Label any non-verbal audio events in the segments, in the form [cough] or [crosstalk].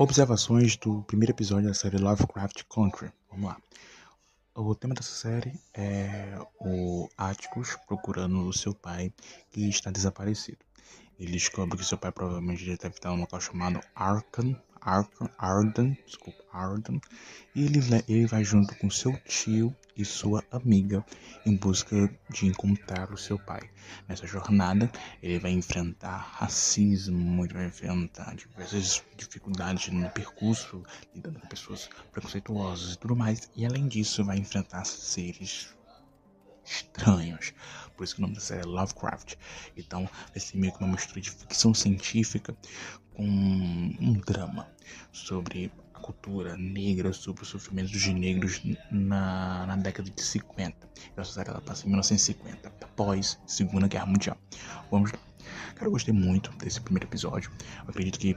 Observações do primeiro episódio da série Lovecraft Country. Vamos lá. O tema dessa série é o Atticus procurando o seu pai que está desaparecido. Ele descobre que seu pai provavelmente deve estar num local chamado Arkham, Arden, desculpa, Arden, e ele, ele vai junto com seu tio e sua amiga em busca de encontrar o seu pai. Nessa jornada, ele vai enfrentar racismo, ele vai enfrentar diversas dificuldades no percurso, lidando com pessoas preconceituosas e tudo mais, e além disso, vai enfrentar seres estranhos. Por isso que o nome da série é Lovecraft. Então, vai ser meio que uma mistura de ficção científica com um drama sobre a cultura negra, sobre os sofrimentos dos negros na, na década de 50. Essa série ela passa em 1950, após Segunda Guerra Mundial. Vamos lá. Cara, eu gostei muito desse primeiro episódio. Eu acredito que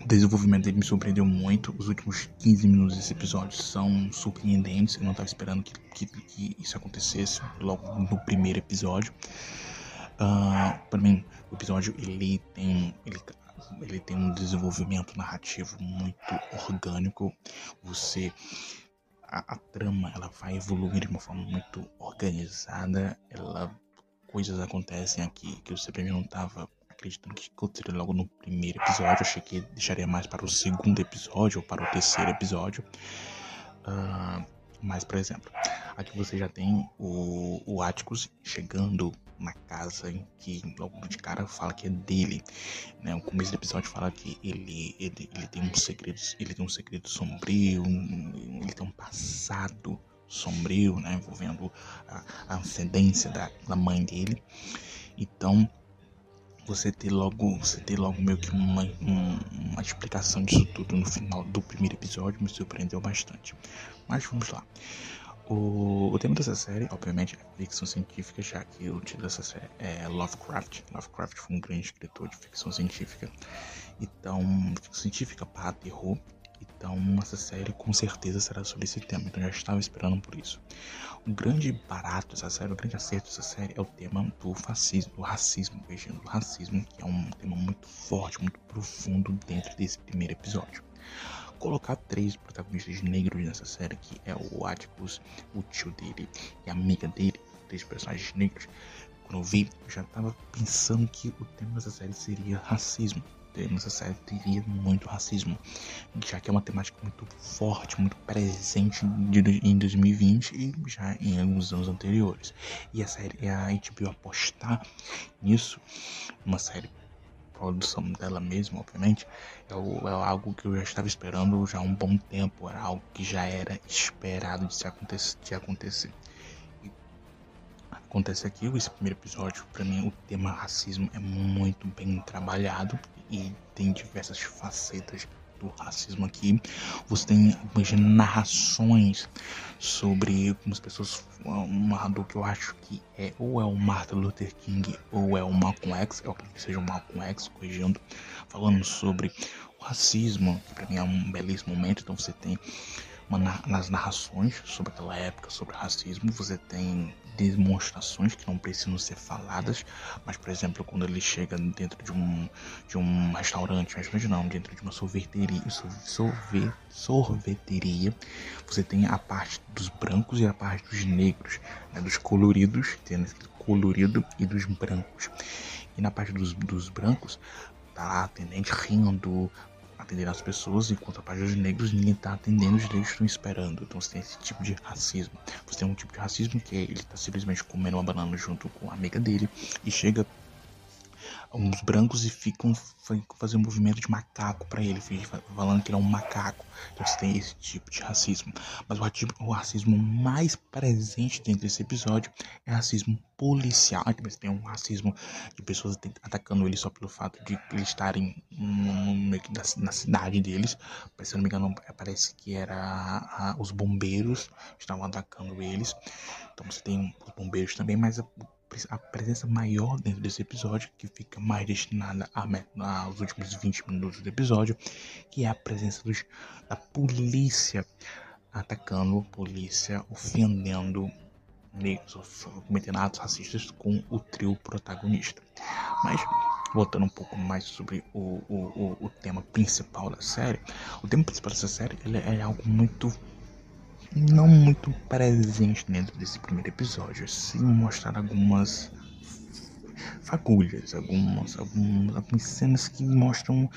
o desenvolvimento dele me surpreendeu muito. Os últimos 15 minutos desse episódio são surpreendentes. Eu não estava esperando que, que, que, isso acontecesse logo no primeiro episódio. Uh, para mim, o episódio ele tem, ele, ele tem um desenvolvimento narrativo muito orgânico. Você a, a, trama ela vai evoluir de uma forma muito organizada. Ela coisas acontecem aqui que você primeiro não estava acreditando que aconteceria logo no primeiro episódio. Eu achei que deixaria mais para o segundo episódio ou para o terceiro episódio. Uh, mas, por exemplo, aqui você já tem o, o Atticus chegando na casa em que logo de cara fala que é dele. Né? O começo do episódio fala que ele, ele, ele tem um segredo, ele tem um segredo sombrio, ele tem um passado sombrio, né? envolvendo a, a ascendência da, da mãe dele. Então você ter logo, você ter logo meio que uma, uma explicação disso tudo no final do primeiro episódio me surpreendeu bastante. Mas vamos lá. O, o tema dessa série, obviamente, é ficção científica, já que o título dessa série é Lovecraft. Lovecraft foi um grande escritor de ficção científica. Então, ficção científica para terror. Então, essa série com certeza será sobre esse tema. Então, já estava esperando por isso. O grande barato dessa série, o grande acerto dessa série é o tema do fascismo, do racismo, beijando do racismo, que é um tema muito forte, muito profundo dentro desse primeiro episódio colocar três protagonistas negros nessa série, que é o Atticus, o tio dele e a amiga dele, três personagens negros. Quando eu vi, eu já tava pensando que o tema dessa série seria racismo. Dessa série teria muito racismo, já que é uma temática muito forte, muito presente em 2020 e já em alguns anos anteriores. E a série, a HBO apostar nisso, uma série produção dela mesma, obviamente, é, é, algo que eu já estava esperando já há um bom tempo, era algo que já era esperado de, se acontecer, de acontecer. E acontece aqui, esse primeiro episódio, para mim, o tema racismo é muito bem trabalhado e tem diversas facetas do racismo aqui. Você tem algumas narrações sobre como as pessoas. Um narrador que eu acho que é ou é o Martin Luther King ou é o Malcolm X, eu acredito que seja o Malcolm X, corrigindo, falando sobre o racismo, que pra mim é um belíssimo momento. Então você tem uma, nas narrações sobre aquela época, sobre racismo, você tem demonstrações que não precisam ser faladas, mas por exemplo, quando ele chega dentro de um, de um restaurante, restaurante não, dentro de uma sorveteria, sorve, sorveteria, você tem a parte dos brancos e a parte dos negros, né, dos coloridos, tendo colorido e dos brancos. E na parte dos, dos brancos, tá lá a atendente rindo, atender as pessoas, enquanto a parte dos negros ninguém está atendendo, os negros estão esperando. Então você tem esse tipo de racismo. Você tem um tipo de racismo que é ele está simplesmente comendo uma banana junto com a amiga dele e chega uns brancos e ficam fazendo um movimento de macaco para ele, falando que ele é um macaco. Então você tem esse tipo de racismo. Mas o, racismo mais presente dentro desse episódio é racismo policial. Você tem um racismo de pessoas atacando ele só pelo fato de eles estarem que na cidade deles. Se não me engano, parece que era os bombeiros estavam atacando eles. Então você tem os bombeiros também, mas a presença maior dentro desse episódio, que fica mais destinada aos últimos 20 minutos do episódio, que é a presença dos, da polícia atacando, polícia ofendendo negros, cometendo atos racistas com o trio protagonista. Mas voltando um pouco mais sobre o, o, o, o, tema principal da série, o tema principal dessa série ele é algo muito não muito presente dentro desse primeiro episódio, sim mostrar algumas fagulhas, algumas, algumas, algumas cenas que mostram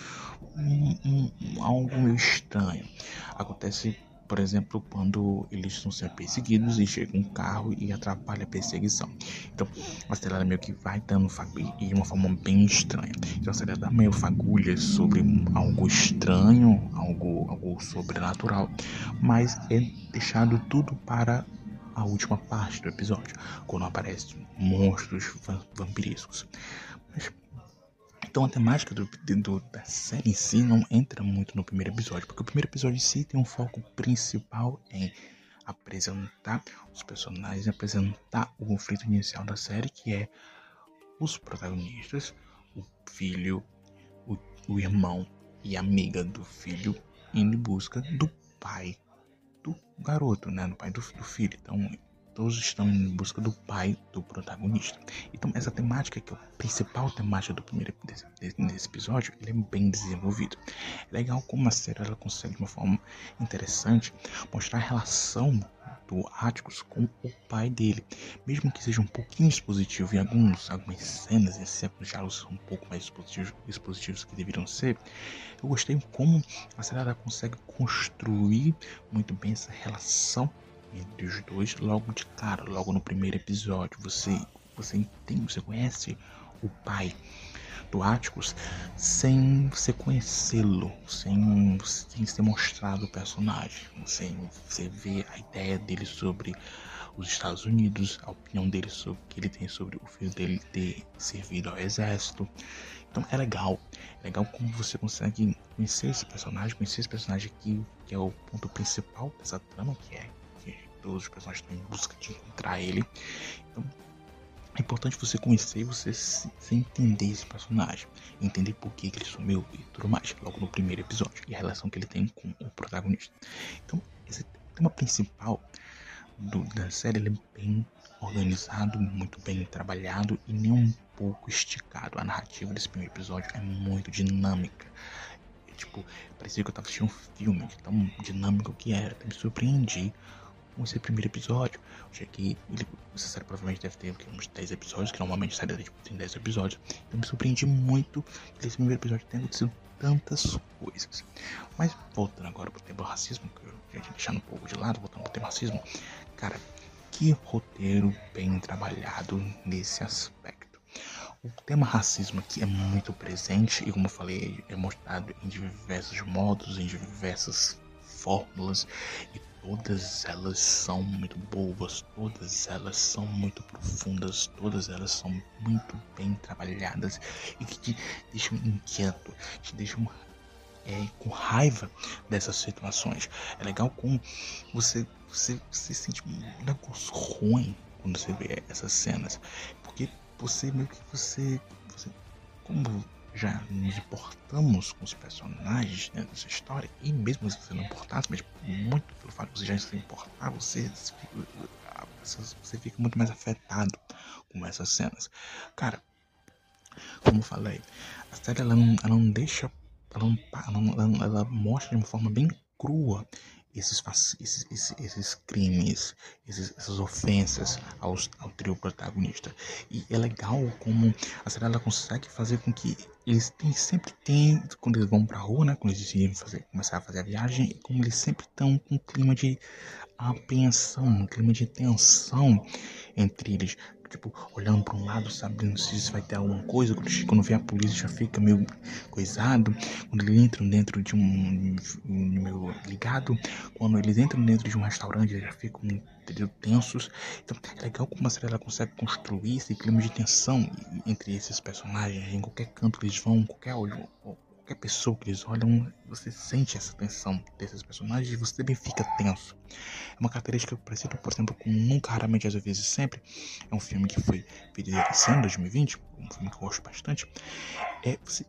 um, um, algo meio estranho. Acontece por exemplo, quando eles estão sendo perseguidos e chega um carro e atrapalha a perseguição. Então, a série meio que vai dando fagulhas de uma forma bem estranha. Então, a dá meio fagulhas sobre algo estranho, algo, algo sobrenatural, mas é deixado tudo para a última parte do episódio, quando aparecem monstros vampirescos. Mas então a temática do, do, da série em si não entra muito no primeiro episódio, porque o primeiro episódio em si tem um foco principal em apresentar os personagens, apresentar o conflito inicial da série, que é os protagonistas, o filho, o, o irmão e amiga do filho indo em busca do pai do garoto, né? Do pai do, do filho. Então todos estão em busca do pai do protagonista. Então essa temática que é a principal temática do primeiro desse, episódio, ele é bem desenvolvido. É legal como a série ela consegue de uma forma interessante mostrar a relação do Atticus com o pai dele, mesmo que seja um pouquinho expositivo em alguns, algumas cenas, exceto diálogos são um pouco mais expositivos, expositivos que deveriam ser. Eu gostei como a série ela consegue construir muito bem essa relação entre os dois logo de cara, logo no primeiro episódio. Você, você entende, você conhece o pai do Atticus sem você conhecê-lo, sem, sem ser mostrado o personagem, sem você ver a ideia dele sobre os Estados Unidos, a opinião dele sobre que ele tem sobre o filho dele ter servido ao exército. Então é legal, é legal como você consegue conhecer esse personagem, conhecer esse personagem aqui, que é o ponto principal dessa trama, que é todos os personagens estão em busca de encontrar ele. Então, é importante você conhecer você, se, entender esse personagem, entender por que, que ele sumiu e tudo mais, logo no primeiro episódio, e a relação que ele tem com o protagonista. Então, esse tema principal do, da série ele é bem organizado, muito bem trabalhado e nem um pouco esticado. A narrativa desse primeiro episódio é muito dinâmica. É, tipo, parecia que eu tava assistindo um filme, tão dinâmico que era. Eu me surpreendi esse primeiro episódio. Já que ele, essa série provavelmente deve ter uns 10 episódios, que normalmente série tipo, tem 10 episódios. Então me surpreendi muito que esse primeiro episódio tenha acontecido tantas coisas. Mas voltando agora pro tema racismo, que eu já tinha deixado um pouco de lado, voltando pro tema racismo, cara, que roteiro bem trabalhado nesse aspecto. O tema racismo aqui é muito presente e, como eu falei, é mostrado em diversos modos, em diversas fórmulas e todas elas são muito boas, todas elas são muito profundas, todas elas são muito bem trabalhadas e que te deixam inquieto, te deixam é, com raiva dessas situações. É legal como você, você, você sente um negócio ruim quando você vê essas cenas, porque você meio que você, você como já nos importamos com os personagens dentro dessa história, e mesmo se você não importasse, mas muito pelo fato de você já se importar, você, você fica muito mais afetado com essas cenas. Cara, como eu falei, a série ela não, ela não deixa, ela, não, ela, ela mostra de uma forma bem crua esses, esses, esses, esses crimes, essas ofensas aos, ao trio protagonista. E é legal como a série ela consegue fazer com que eles têm, sempre têm, quando eles vão pra rua, né, quando eles decidem fazer, começar a fazer a viagem, como eles sempre estão com um clima de apreensão, um clima de tensão entre eles tipo, olhando para um lado, sabendo se vai ter alguma coisa. Quando vê a polícia já fica meio coisado. Quando eles entram dentro de um. meio ligado. Quando eles entram dentro de um restaurante, já ficam tensos. Então é legal como a série ela consegue construir esse clima de tensão entre esses personagens. Em qualquer canto que eles vão, qualquer qualquer pessoa que eles olham, você sente essa tensão desses personagens e você também fica tenso. É uma característica parecida, por exemplo, com Nunca, Raramente, às vezes Sempre. É um filme que foi feito esse ano, 2020, um filme que eu gosto bastante. É, você,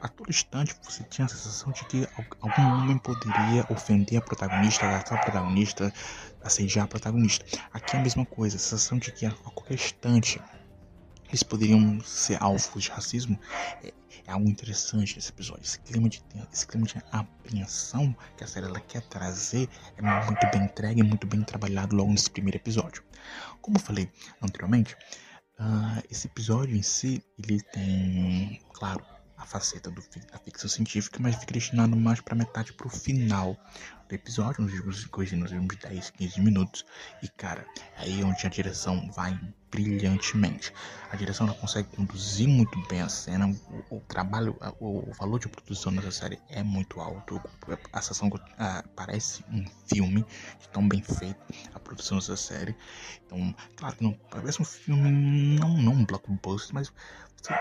a todo instante você tinha a sensação de que algum homem poderia ofender a protagonista, atacar a protagonista, assediar a protagonista. Aqui é a mesma coisa, a sensação de que a qualquer instante eles poderiam ser alvos de racismo. É, é algo interessante nesse episódio. Esse clima de, esse clima de apreensão que a série ela quer trazer é muito bem entregue, muito bem trabalhado logo nesse primeiro episódio. Como eu falei anteriormente, uh, esse episódio em si ele tem, claro, a faceta do, da ficção científica, mas fica destinado mais para metade para o final episódio, nos últimos, nos últimos 10, 15 minutos. E cara, aí é onde a direção vai brilhantemente. A direção ela consegue conduzir muito bem a cena, o, o trabalho, o, o, valor de produção dessa série é muito alto. A sensação uh, parece um filme tão bem feito a produção dessa série. Então, claro que não parece um filme, não, não um blockbuster, mas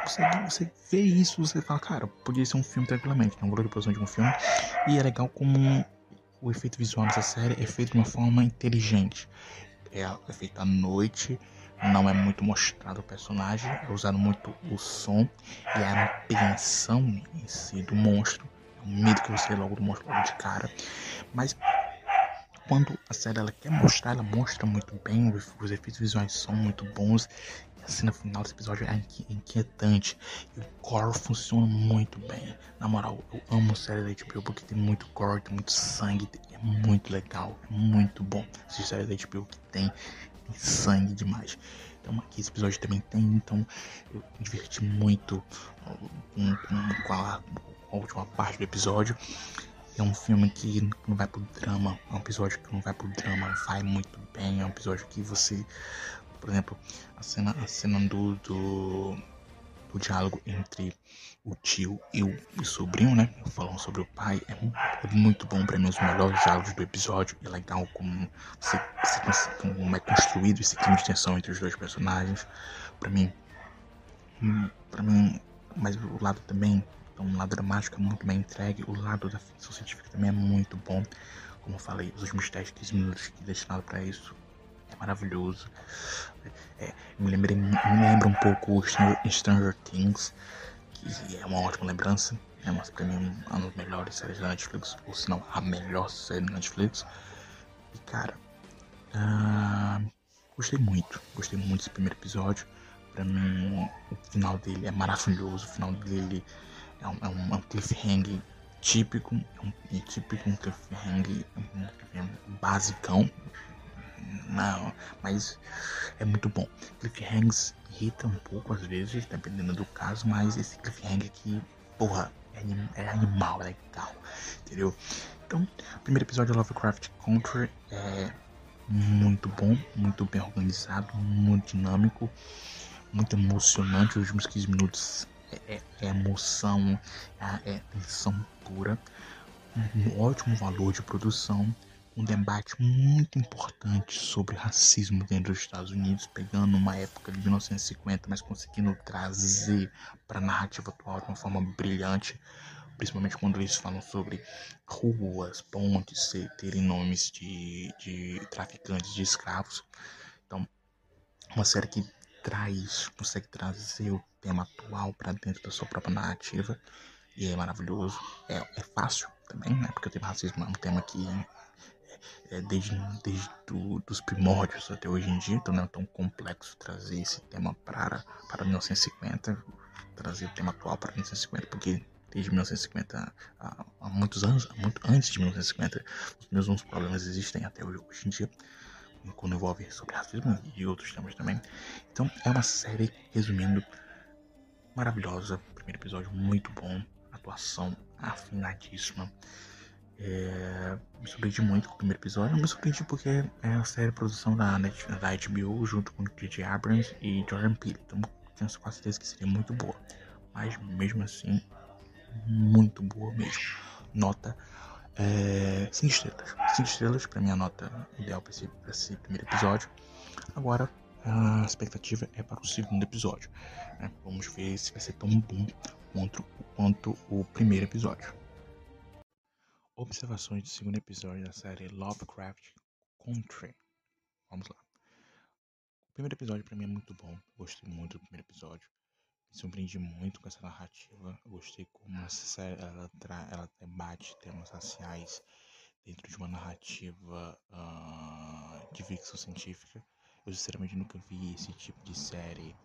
você, você, vê isso, você fala, cara, podia ser um filme tranquilamente, não um valor de produção de um filme. E é legal como o efeito visual dessa série é feito de uma forma inteligente. É, é feito à noite, não é muito mostrado o personagem, é usado muito o som e a apreensão em si do monstro. É um medo que você logo do monstro logo de cara. Mas quando a série ela quer mostrar, ela mostra muito bem, os efeitos visuais são muito bons. A cena final desse episódio é inquietante. E o core funciona muito bem. Na moral, eu amo série da HBO porque tem muito core, tem muito sangue. É muito legal, é muito bom. Essa série da HBO que tem sangue demais. Então aqui esse episódio também tem, então eu me diverti muito com, com, com, a, com a última parte do episódio. É um filme que não vai pro drama, é um episódio que não vai pro drama, vai muito bem, é um episódio que você, por exemplo, a cena, a cena do, do o diálogo entre o tio e o, o sobrinho, né? Falando sobre o pai. É, é muito bom para mim, os melhores diálogos do episódio. É legal como, como é construído esse clima de tensão entre os dois personagens. Para mim, hum, para mim, mas o lado também, então, o lado dramático é muito bem entregue. O lado da ficção científica também é muito bom. Como eu falei, os últimos 10, 15 minutos que destinado para isso é maravilhoso. É, me, lembrei, me lembra um pouco Stranger Things, que é uma ótima lembrança. É uma, pra mim uma das melhores séries da Netflix, ou se não a melhor série da Netflix. E cara, uh, gostei muito, gostei muito desse primeiro episódio. Pra mim, o final dele é maravilhoso, o final dele é um, é um, é um cliffhanger típico, é um, é típico um cliffhanger, um cliffhanger basicão, não, mas é muito bom. Cliffhangers irrita um pouco às vezes, dependendo do caso, mas esse cliffhanger aqui, porra, é, é animal, é legal, entendeu? Então, o primeiro episódio de Lovecraft Country é muito bom, muito bem organizado, muito dinâmico, muito emocionante. Os últimos 15 minutos é, é, é emoção, é, é tensão pura, um ótimo valor de produção um debate muito importante sobre racismo dentro dos Estados Unidos, pegando uma época de 1950, mas conseguindo trazer para a narrativa atual de uma forma brilhante, principalmente quando eles falam sobre ruas, pontes terem nomes de, de traficantes de escravos. Então, uma série que traz, consegue trazer o tema atual para dentro da sua própria narrativa e é maravilhoso. É, é fácil também, né? Porque o tema racismo é um tema que é, desde, desde do, dos primórdios até hoje em dia, então não é tão complexo trazer esse tema para, para 1950, trazer o tema atual para 1950, porque desde 1950 há, há muitos anos, muito antes de 1950, os mesmos problemas existem até hoje, hoje em dia, quando envolve sobre racismo e outros temas também. Então é uma série, resumindo, maravilhosa, primeiro episódio muito bom, atuação afinadíssima. É, me surpreendi muito com o primeiro episódio. Me surpreendi porque é a série produção da, Netflix, da HBO junto com J.J. Abrams e Jordan Peele. Então tenho quase certeza que seria muito boa. Mas mesmo assim, muito boa mesmo. Nota 5 é, estrelas. 5 estrelas para minha nota ideal para esse, esse primeiro episódio. Agora a expectativa é para o segundo episódio. Né? Vamos ver se vai ser tão bom quanto, quanto o primeiro episódio. Observações do segundo episódio da série Lovecraft Country. Vamos lá. O primeiro episódio para mim é muito bom. Gostei muito do primeiro episódio. Me surpreendi muito com essa narrativa. Gostei como essa série ela, tra ela debate temas raciais dentro de uma narrativa uh, de ficção científica. Eu sinceramente nunca vi esse tipo de série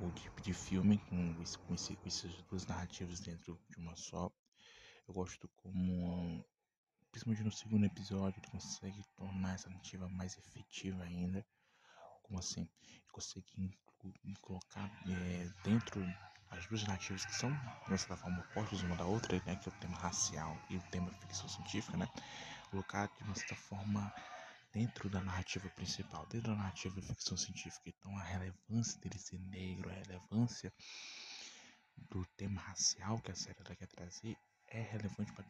o tipo de filme com, esse, com, esse, com essas duas narrativas dentro de uma só. Eu gosto como, principalmente no segundo episódio, ele consegue tornar essa narrativa mais efetiva ainda. Como assim? Ele consegue colocar é, dentro as duas narrativas que são, de certa forma, opostas uma da outra, né, que é o tema racial e o tema ficção científica, né, colocar de uma certa forma dentro da narrativa principal, dentro da narrativa ficção científica. Então, a relevância dele ser negro, a relevância do tema racial que a série quer trazer é relevante para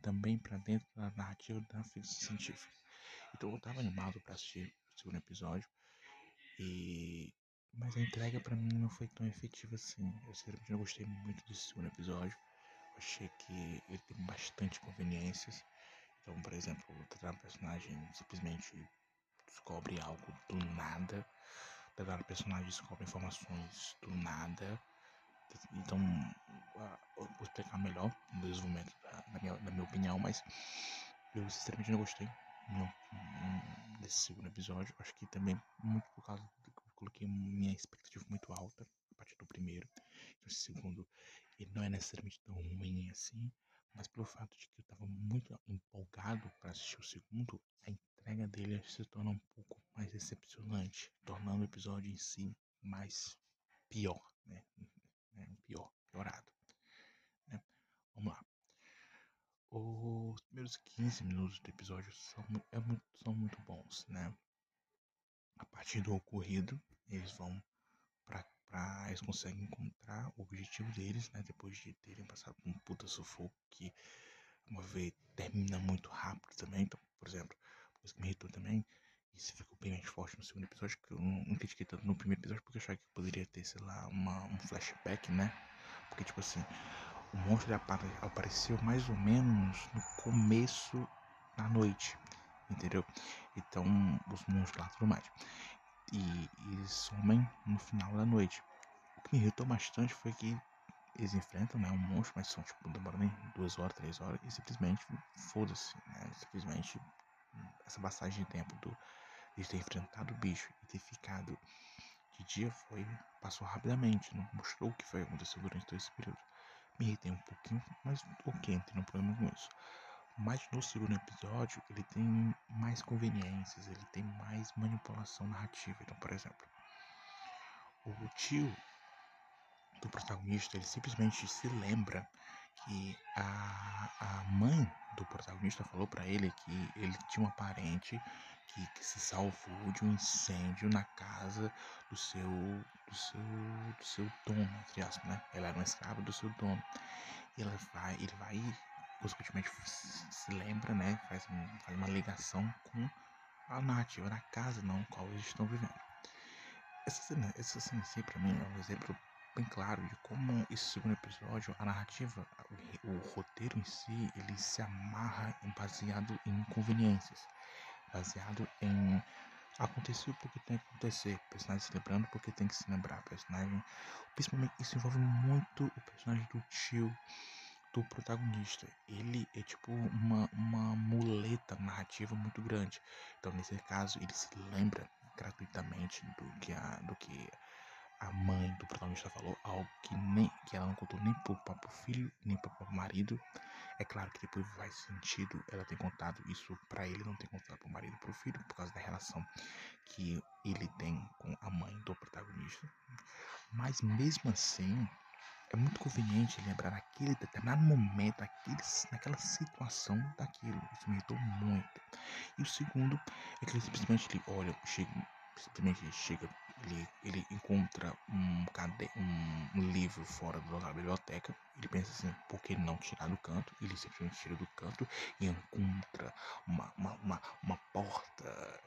também para dentro da narrativa da ficção científica. Então, eu estava animado para assistir o segundo episódio e mas a entrega para mim não foi tão efetiva assim. Eu sinceramente não gostei muito desse segundo episódio. Eu achei que ele tem bastante conveniências. Então, por exemplo, o personagem simplesmente descobre algo do nada. O personagem descobre informações do nada. Então, vou explicar melhor no desenvolvimento da, minha, da minha opinião, mas eu sinceramente não gostei segundo episódio. Acho que também muito por causa do que eu coloquei minha expectativa muito alta a partir do primeiro. Então, esse segundo, ele não é necessariamente tão ruim assim, mas pelo fato de que eu estava muito empolgado para assistir o segundo, a entrega dele se torna um pouco mais decepcionante, tornando o episódio em si mais pior, né? [laughs] Pior, piorado. Né? Vamos lá. Os primeiros 15 minutos do episódio são, é muito, são muito bons, né? A partir do ocorrido, eles vão para eles conseguem encontrar o objetivo deles, né? Depois de terem passado por um puta sufoco que uma vez termina muito rápido também. Então, por exemplo, coisa que me irritou também, isso ficou bem mais forte no segundo episódio, que eu não, não critiquei tanto no primeiro episódio, porque eu achava que poderia ter, sei lá, uma, um flashback, né? Porque, tipo assim, o monstro apareceu mais ou menos no começo da noite, entendeu? Então, os monstros lá tudo mais e eles somem no final da noite. O que me irritou bastante foi que eles enfrentam né, um monstro, mas são tipo, demoram nem duas horas, três horas, e simplesmente foda-se, né? Simplesmente essa passagem de tempo do, de ter enfrentado o bicho e ter ficado de dia foi. passou rapidamente, não mostrou o que foi aconteceu durante todo esse período. Me irritei um pouquinho, mas ok, não tem problema com isso. Mas no segundo episódio, ele tem mais conveniências, ele tem mais manipulação narrativa. Então, por exemplo, o tio do protagonista, ele simplesmente se lembra que a, a mãe do protagonista falou para ele que ele tinha uma parente que, que, se salvou de um incêndio na casa do seu do seu do seu dono, entre aspas, né? Ela era uma escrava do seu dono. E ela vai, ele vai consequentemente se lembra, né, faz, um, faz uma ligação com a narrativa da casa não qual eles estão vivendo. Essa cena, essa cena em si, pra mim, é um exemplo bem claro de como esse segundo episódio, a narrativa, o, roteiro em si, ele se amarra baseado em conveniências, baseado em aconteceu porque tem que acontecer, o personagem se lembrando porque tem que se lembrar, personagem, principalmente isso envolve muito o personagem do tio, do protagonista. Ele é tipo uma, uma muleta narrativa muito grande. Então, nesse caso, ele se lembra gratuitamente do que a, do que a mãe do protagonista falou, algo que, nem, que ela não contou nem pro próprio filho, nem pro próprio marido. É claro que depois faz sentido ela ter contado isso para ele, não ter contado pro marido pro filho, por causa da relação que ele tem com a mãe do protagonista. Mas mesmo assim, é muito conveniente lembrar naquele determinado momento, naquele, naquela situação daquilo. Isso me irritou muito. E o segundo é que ele simplesmente olha, chega, simplesmente chega, ele, ele encontra um, um, um livro fora da biblioteca. Ele pensa assim, por que não tirar do canto? Ele simplesmente tira do canto e encontra uma, uma, uma, uma porta,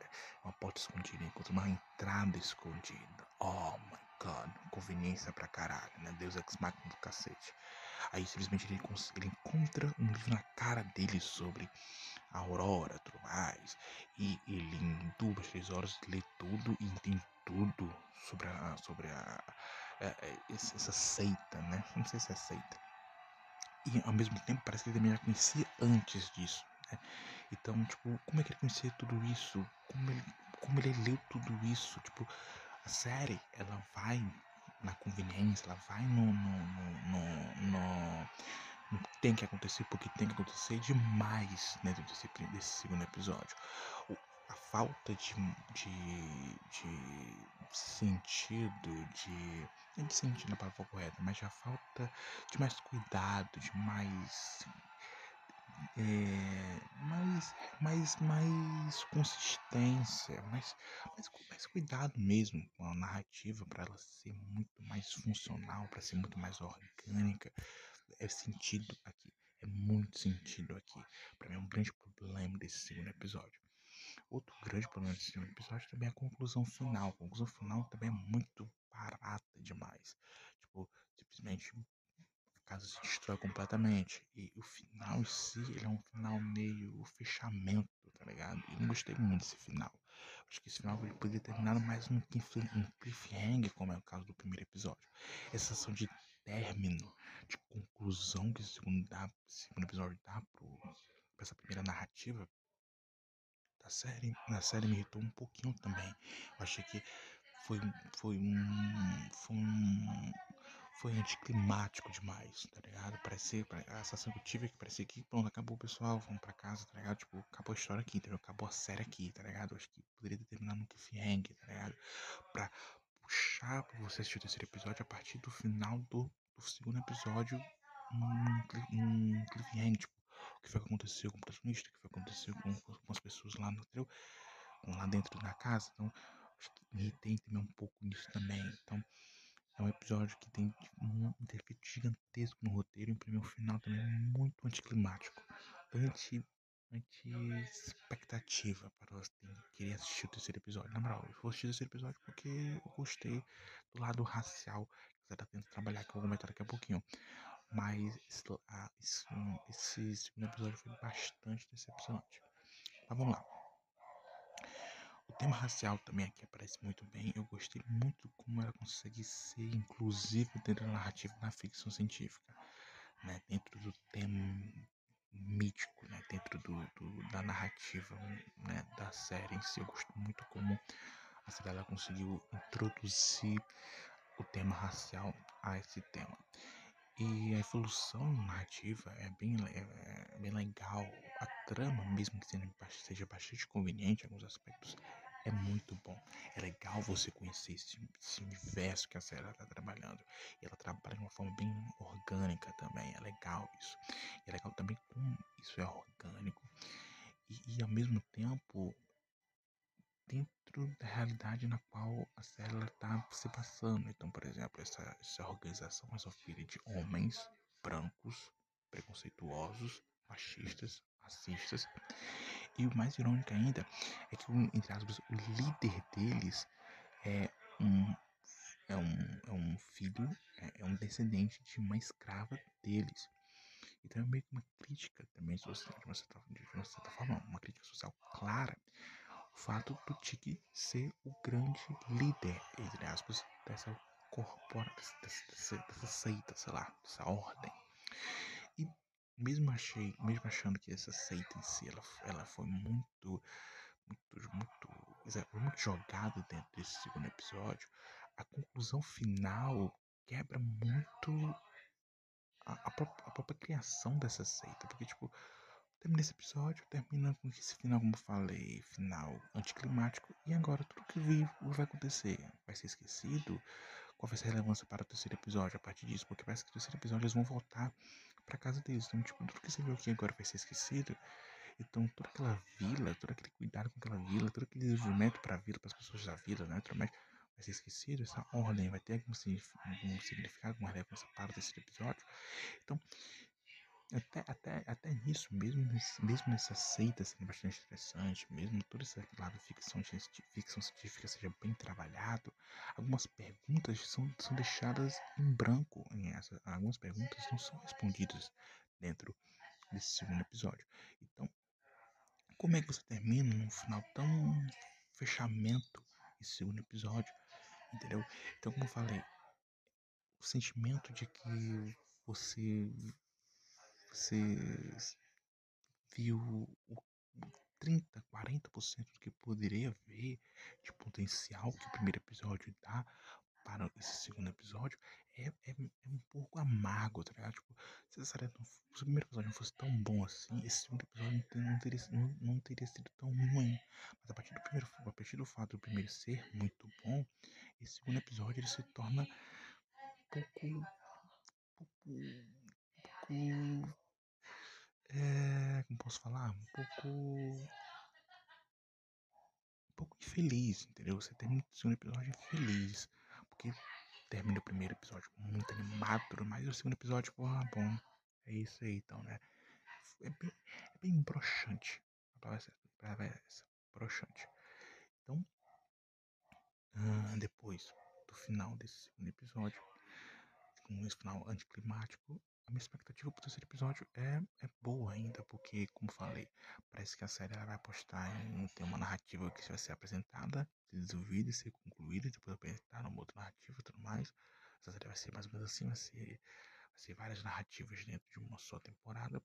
uma porta escondida, encontra uma entrada escondida. Oh my God, conveniência pra caralho, né? Deus ex machina do cacete. Aí simplesmente ele, ele encontra um livro na cara dele sobre aurora tudo mais. E em duas, três horas lê tudo e entende tudo sobre a. sobre a, a, a essa seita, né? Não sei se é seita. E ao mesmo tempo parece que ele também já conhecia antes disso. Né? Então, tipo, como é que ele conhecia tudo isso? Como ele, como ele leu tudo isso? Tipo, a série, ela vai na conveniência, ela vai no, no, no, no, no tem que acontecer porque tem que acontecer demais dentro desse, desse segundo episódio. O, a falta de, de, de sentido, de. Não de sentido na palavra correta, mas a falta de mais cuidado, de mais é, mais, mais, mais consistência, mais, mais, mais cuidado mesmo com a narrativa para ela ser muito mais funcional, para ser muito mais orgânica. É sentido aqui, é muito sentido aqui. Para mim é um grande problema desse segundo episódio. Outro grande problema desse segundo episódio também é a conclusão final. A conclusão final também é muito barata demais. Tipo, simplesmente casa se destrói completamente. E o final em si, ele é um final meio fechamento, tá ligado? E não gostei muito desse final. Acho que esse final ele poderia terminar mais um cliffhanger, como é o caso do primeiro episódio. Essa sensação de término, de conclusão que esse segundo, dá, segundo episódio dá pro, pra essa primeira narrativa da série, na série me irritou um pouquinho também. Eu achei que foi, foi um. Foi um foi anticlimático demais, tá ligado? Parecia, a sensação que eu tive é que parecia que, pronto, acabou o pessoal, vamos pra casa, tá ligado? Tipo, acabou a história aqui, entendeu? Acabou a série aqui, tá ligado? Acho que poderia ter terminado no cliffhanger, tá ligado? Pra puxar pra você assistir o terceiro episódio a partir do final do, do segundo episódio, um, um cliffhanger, tipo, o que foi que aconteceu com o protagonista, o que foi que aconteceu com, com as pessoas lá, no, lá dentro da casa, então me irritei também um pouco nisso também, então é um episódio que tem um defeito gigantesco no roteiro e um primeiro final também muito anticlimático. Anti, anti-expectativa para você querer assistir o terceiro episódio. Na moral, eu vou assistir o terceiro episódio porque eu gostei do lado racial você tá tentando trabalhar, que eu vou comentar daqui a pouquinho. Mas esse, esse, segundo episódio foi bastante decepcionante. Mas vamos lá. O tema racial também aqui aparece muito bem. Eu gostei muito como ela consegue ser inclusiva dentro da narrativa na ficção científica, né? Dentro do tema mítico, né? Dentro do, do, da narrativa, né? Da série em si. Eu gosto muito como a série ela conseguiu introduzir o tema racial a esse tema. E a evolução narrativa é bem, é, é bem legal. A trama, mesmo que seja bastante conveniente em alguns aspectos, é muito bom. É legal você conhecer esse, esse universo que a série está trabalhando. E ela trabalha de uma forma bem orgânica também. É legal isso. E é legal também como isso é orgânico. E, e ao mesmo tempo, dentro da realidade na qual a série está se passando. Então, por exemplo, essa, essa organização é só filha de homens brancos, preconceituosos, machistas, racistas e o mais irônico ainda é que, entre aspas, o líder deles é um, é um, é um filho, é, é um descendente de uma escrava deles. Então é meio que uma crítica também social, de uma certa, de uma certa forma, uma crítica social clara. O fato do Tiki ser o grande líder, entre aspas, dessa corpora, dessa, dessa, dessa seita, sei lá, dessa ordem. Mesmo achei, mesmo achando que essa seita em si, ela, ela foi muito, muito, muito, muito jogada dentro desse segundo episódio, a conclusão final quebra muito a, a, própria, a própria criação dessa seita, porque tipo termina esse episódio, termina com esse final, como falei, final anticlimático, e agora tudo que vivo vai acontecer? Vai ser esquecido? Qual vai ser a relevância para o terceiro episódio a partir disso? Porque parece que no terceiro episódio eles vão voltar para casa deles. Então, tipo, tudo que você viu aqui agora vai ser esquecido. Então, toda aquela vila, todo aquele cuidado com aquela vila, todo aquele desenvolvimento para a vila, para as pessoas da vila, né? Vai ser esquecido. Essa ordem vai ter algum significado, alguma relevância para o terceiro episódio. Então, até, até, até nisso, mesmo, mesmo nessa seita sendo bastante interessante, mesmo todo esse lado ficção, ficção científica seja bem trabalhado, algumas perguntas são, são deixadas em branco. Em essa, algumas perguntas não são respondidas dentro desse segundo episódio. Então, como é que você termina num final tão fechamento esse segundo episódio? Entendeu? Então, como eu falei, o sentimento de que você você viu o 30, 40% do que poderia ver de potencial que o primeiro episódio dá, para esse segundo episódio é, é, é um pouco amargo, tá ligado? Tipo, se essa se o primeiro episódio não fosse tão bom assim, esse segundo episódio não teria, não, não teria sido tão ruim. Mas a partir do primeiro, a partir do fato do primeiro ser muito bom, esse segundo episódio ele se torna pouco, pouco, pouco, é, como posso falar, um pouco um pouco infeliz, entendeu? Você termina o episódio feliz. Porque termina o primeiro episódio muito animado, mas o segundo episódio, tipo, ah, bom, é isso aí então, né? É bem, é bem broxante. A palavra é essa, broxante. Então, ah, depois do final desse segundo episódio, com esse final anticlimático, a minha expectativa pro terceiro episódio é, é boa ainda, porque, como falei, parece que a série ela vai apostar em ter uma narrativa que vai ser apresentada, desenvolvida e ser concluída, depois apresentar uma outra narrativa e tudo mais. Essa série vai ser mais ou menos assim, vai ser, vai ser várias narrativas dentro de uma só temporada.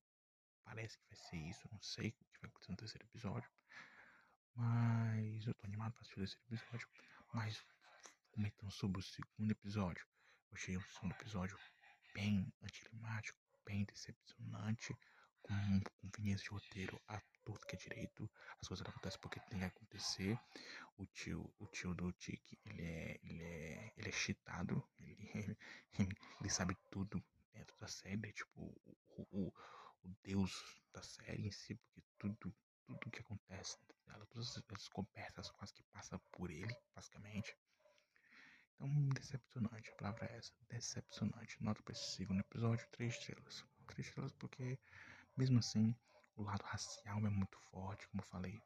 Parece que vai ser isso, não sei o que vai acontecer no terceiro episódio. Mas eu tô animado pra assistir o terceiro episódio. Mas comentando sobre o segundo episódio, achei o segundo episódio bem anticlimático, bem decepcionante, com conveniência de roteiro a tudo que é direito. As coisas não acontecem porque tem que acontecer. O tio, o tio do Tiki, ele é, ele é, ele é cheatado, ele, [laughs] ele, ele sabe tudo dentro da série, tipo, o, o, o deus da série em si, porque tudo, tudo que acontece dela, todas as descobertas quase que passa por ele, basicamente. Então, decepcionante, a palavra é essa, decepcionante. Nota para esse segundo episódio, três estrelas. Três estrelas porque, mesmo assim, o lado racial é muito forte, como eu falei.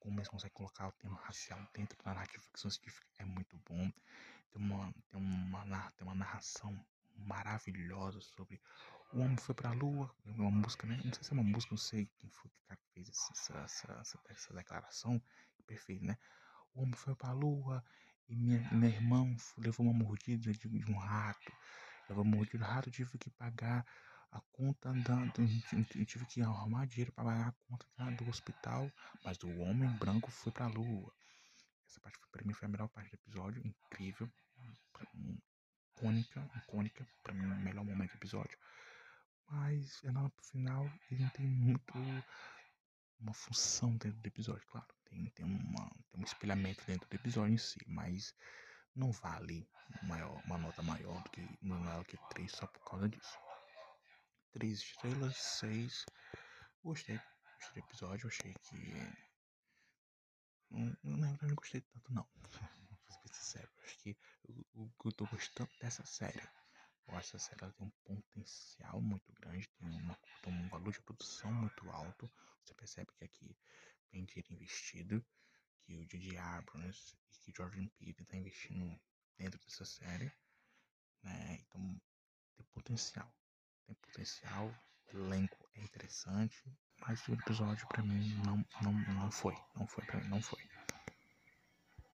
Como eles conseguem colocar o tema racial dentro da narrativa ficção científica é muito bom. Tem uma, tem uma, tem uma narração maravilhosa sobre o homem foi pra lua, é uma música, né? Não sei se é uma música, não sei quem foi que fez essa, essa, essa, essa declaração perfeita, né? O homem foi pra lua e minha, minha irmã levou uma mordida de, de um rato. Levou uma mordida do rato, tive que pagar a conta da. Tive que arrumar dinheiro para pagar a conta da, do hospital. Mas o homem branco foi pra lua. Essa parte para mim foi a melhor parte do episódio. Incrível. Icônica, icônica. Pra mim, o melhor momento do episódio. Mas é lá pro final ele não tem muito uma função dentro do episódio, claro. Tem, tem, uma, tem um espelhamento dentro do episódio em si, mas não vale maior, uma nota maior do que maior que 3 só por causa disso. 3 estrelas, 6. Gostei. Gostei do episódio, achei que. Não, na verdade não gostei tanto não. [laughs] Vou ser sincero. Acho que eu, eu, eu tô gostando dessa série eu acho essa série tem um potencial muito grande, tem, uma, tem um valor de produção muito alto. Você percebe que aqui tem dinheiro investido, que o J.J. Abrams e que Jordan Peele está investindo dentro dessa série. Né? Então tem potencial. Tem potencial, o elenco é interessante, mas o episódio para mim não, não, não foi. Não foi para mim, não foi.